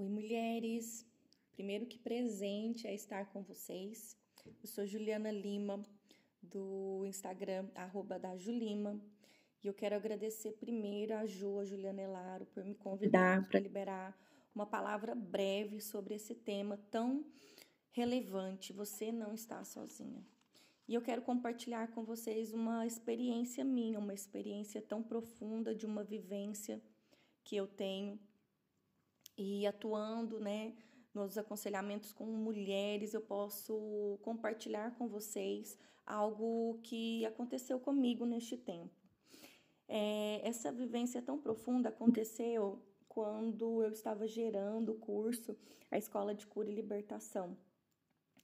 Oi, mulheres! Primeiro que presente é estar com vocês. Eu sou Juliana Lima, do Instagram, arroba da Julima. E eu quero agradecer primeiro a Ju, a Juliana Elaro, por me convidar para liberar uma palavra breve sobre esse tema tão relevante. Você não está sozinha. E eu quero compartilhar com vocês uma experiência minha, uma experiência tão profunda de uma vivência que eu tenho e atuando, né, nos aconselhamentos com mulheres, eu posso compartilhar com vocês algo que aconteceu comigo neste tempo. É, essa vivência tão profunda aconteceu quando eu estava gerando o curso, a Escola de Cura e Libertação.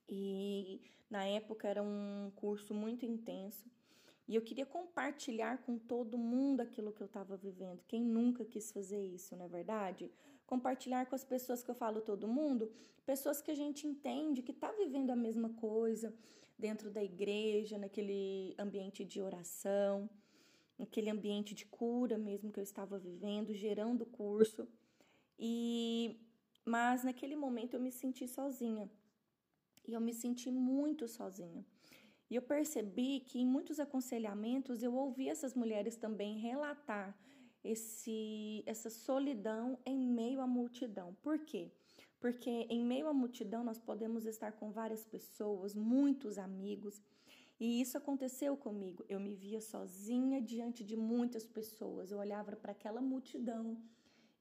E na época era um curso muito intenso. E eu queria compartilhar com todo mundo aquilo que eu estava vivendo. Quem nunca quis fazer isso, não é verdade? Compartilhar com as pessoas que eu falo todo mundo, pessoas que a gente entende que está vivendo a mesma coisa dentro da igreja, naquele ambiente de oração, naquele ambiente de cura mesmo que eu estava vivendo, gerando o curso. E mas naquele momento eu me senti sozinha. E eu me senti muito sozinha. E eu percebi que em muitos aconselhamentos eu ouvi essas mulheres também relatar esse, essa solidão em meio à multidão. Por quê? Porque em meio à multidão nós podemos estar com várias pessoas, muitos amigos, e isso aconteceu comigo. Eu me via sozinha diante de muitas pessoas. Eu olhava para aquela multidão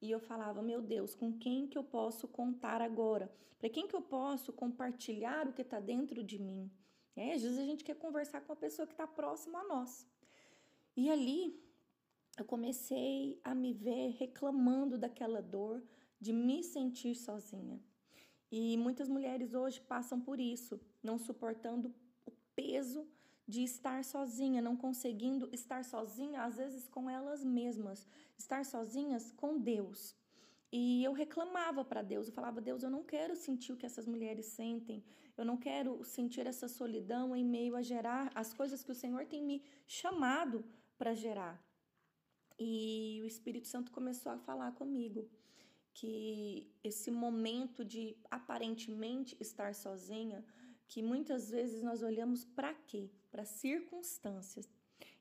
e eu falava: "Meu Deus, com quem que eu posso contar agora? Para quem que eu posso compartilhar o que está dentro de mim?" É, às vezes a gente quer conversar com a pessoa que está próxima a nós. E ali eu comecei a me ver reclamando daquela dor de me sentir sozinha. E muitas mulheres hoje passam por isso, não suportando o peso de estar sozinha, não conseguindo estar sozinha, às vezes com elas mesmas, estar sozinhas com Deus. E eu reclamava para Deus, eu falava: Deus, eu não quero sentir o que essas mulheres sentem, eu não quero sentir essa solidão em meio a gerar as coisas que o Senhor tem me chamado para gerar. E o Espírito Santo começou a falar comigo que esse momento de aparentemente estar sozinha, que muitas vezes nós olhamos para quê? Para circunstâncias.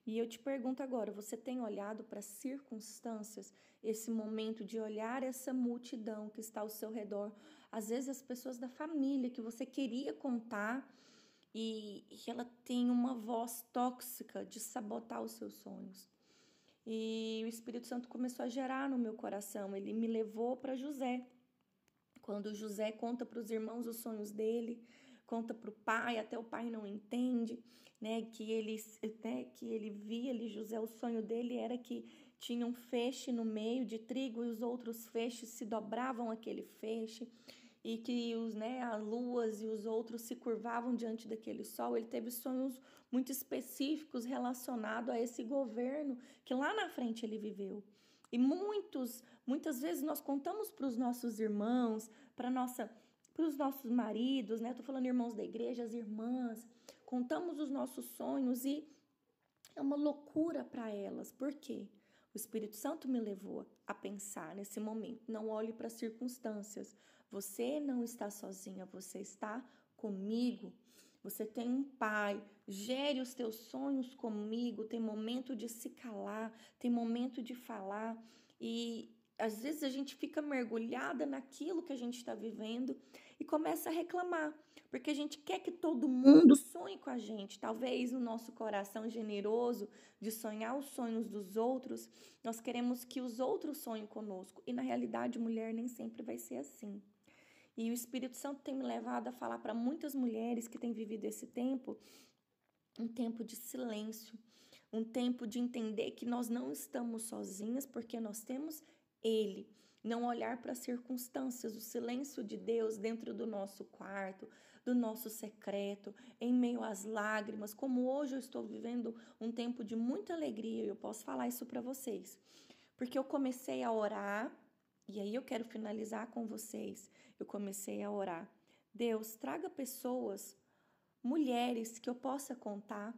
E eu te pergunto agora: você tem olhado para as circunstâncias, esse momento de olhar essa multidão que está ao seu redor? Às vezes, as pessoas da família que você queria contar e ela tem uma voz tóxica de sabotar os seus sonhos. E o Espírito Santo começou a gerar no meu coração, ele me levou para José. Quando José conta para os irmãos os sonhos dele, conta para o pai, até o pai não entende, né? Que ele, né, que ele via ali, José, o sonho dele era que tinha um feixe no meio de trigo e os outros feixes se dobravam aquele feixe e que os, né, as luas e os outros se curvavam diante daquele sol. Ele teve sonhos muito específicos relacionados a esse governo que lá na frente ele viveu. E muitos, muitas vezes nós contamos para os nossos irmãos, para nossa para os nossos maridos, né? Tô falando irmãos da igreja, as irmãs, contamos os nossos sonhos e é uma loucura para elas. Por quê? O Espírito Santo me levou a pensar nesse momento. Não olhe para as circunstâncias. Você não está sozinha, você está comigo. Você tem um pai, gere os teus sonhos comigo. Tem momento de se calar, tem momento de falar. E às vezes a gente fica mergulhada naquilo que a gente está vivendo e começa a reclamar, porque a gente quer que todo mundo sonhe com a gente. Talvez no nosso coração generoso de sonhar os sonhos dos outros, nós queremos que os outros sonhem conosco. E na realidade, mulher nem sempre vai ser assim. E o Espírito Santo tem me levado a falar para muitas mulheres que têm vivido esse tempo, um tempo de silêncio, um tempo de entender que nós não estamos sozinhas, porque nós temos ele, não olhar para as circunstâncias, o silêncio de Deus dentro do nosso quarto, do nosso secreto, em meio às lágrimas, como hoje eu estou vivendo um tempo de muita alegria, eu posso falar isso para vocês. Porque eu comecei a orar, e aí eu quero finalizar com vocês. Eu comecei a orar. Deus, traga pessoas, mulheres que eu possa contar,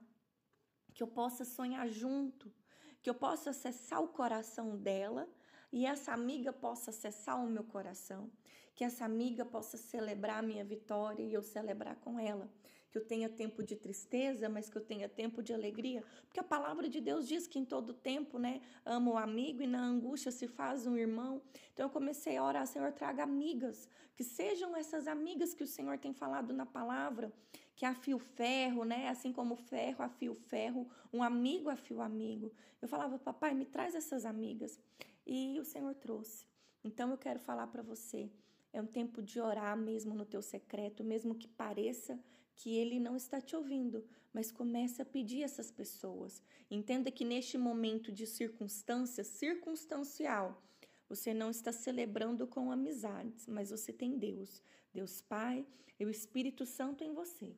que eu possa sonhar junto, que eu possa acessar o coração dela e essa amiga possa acessar o meu coração, que essa amiga possa celebrar a minha vitória e eu celebrar com ela que eu tenha tempo de tristeza, mas que eu tenha tempo de alegria, porque a palavra de Deus diz que em todo tempo, né, ama o amigo e na angústia se faz um irmão. Então eu comecei a orar, Senhor, traga amigas, que sejam essas amigas que o Senhor tem falado na palavra, que afia o ferro, né, assim como o ferro afia o ferro, um amigo afia o amigo. Eu falava, papai, me traz essas amigas. E o Senhor trouxe. Então eu quero falar para você, é um tempo de orar mesmo no teu secreto, mesmo que pareça que ele não está te ouvindo, mas comece a pedir essas pessoas. Entenda que neste momento de circunstância circunstancial, você não está celebrando com amizades, mas você tem Deus, Deus Pai e o Espírito Santo em você.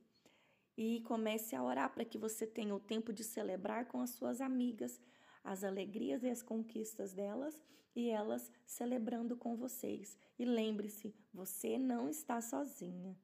E comece a orar para que você tenha o tempo de celebrar com as suas amigas as alegrias e as conquistas delas e elas celebrando com vocês. E lembre-se, você não está sozinha.